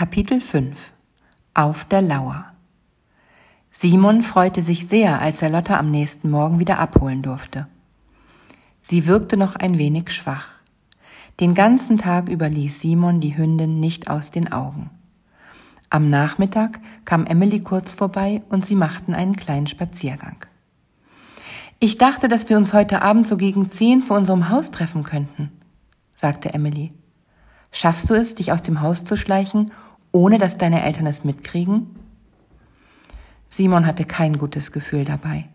Kapitel 5 Auf der Lauer Simon freute sich sehr, als er Lotta am nächsten Morgen wieder abholen durfte. Sie wirkte noch ein wenig schwach. Den ganzen Tag über ließ Simon die Hündin nicht aus den Augen. Am Nachmittag kam Emily kurz vorbei und sie machten einen kleinen Spaziergang. Ich dachte, dass wir uns heute Abend so gegen zehn vor unserem Haus treffen könnten, sagte Emily. Schaffst du es, dich aus dem Haus zu schleichen, ohne dass deine Eltern es mitkriegen? Simon hatte kein gutes Gefühl dabei.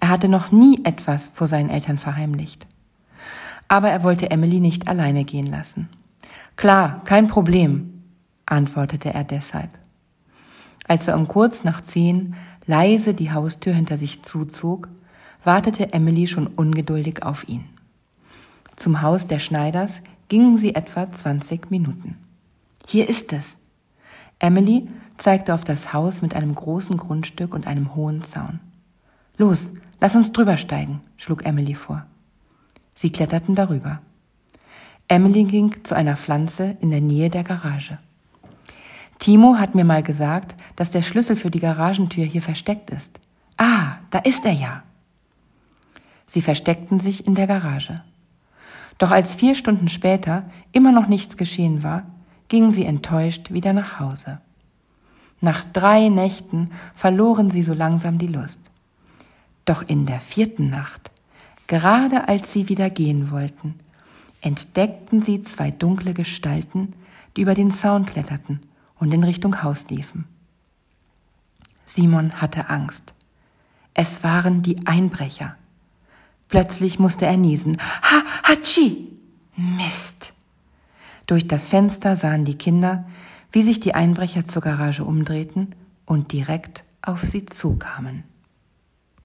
Er hatte noch nie etwas vor seinen Eltern verheimlicht. Aber er wollte Emily nicht alleine gehen lassen. Klar, kein Problem, antwortete er deshalb. Als er um kurz nach zehn leise die Haustür hinter sich zuzog, wartete Emily schon ungeduldig auf ihn. Zum Haus der Schneiders gingen sie etwa 20 Minuten. Hier ist es. Emily zeigte auf das Haus mit einem großen Grundstück und einem hohen Zaun. Los, lass uns drüber steigen, schlug Emily vor. Sie kletterten darüber. Emily ging zu einer Pflanze in der Nähe der Garage. Timo hat mir mal gesagt, dass der Schlüssel für die Garagentür hier versteckt ist. Ah, da ist er ja. Sie versteckten sich in der Garage. Doch als vier Stunden später immer noch nichts geschehen war, gingen sie enttäuscht wieder nach Hause. Nach drei Nächten verloren sie so langsam die Lust. Doch in der vierten Nacht, gerade als sie wieder gehen wollten, entdeckten sie zwei dunkle Gestalten, die über den Zaun kletterten und in Richtung Haus liefen. Simon hatte Angst. Es waren die Einbrecher. Plötzlich musste er niesen. Ha, hatschi! Mist! Durch das Fenster sahen die Kinder, wie sich die Einbrecher zur Garage umdrehten und direkt auf sie zukamen.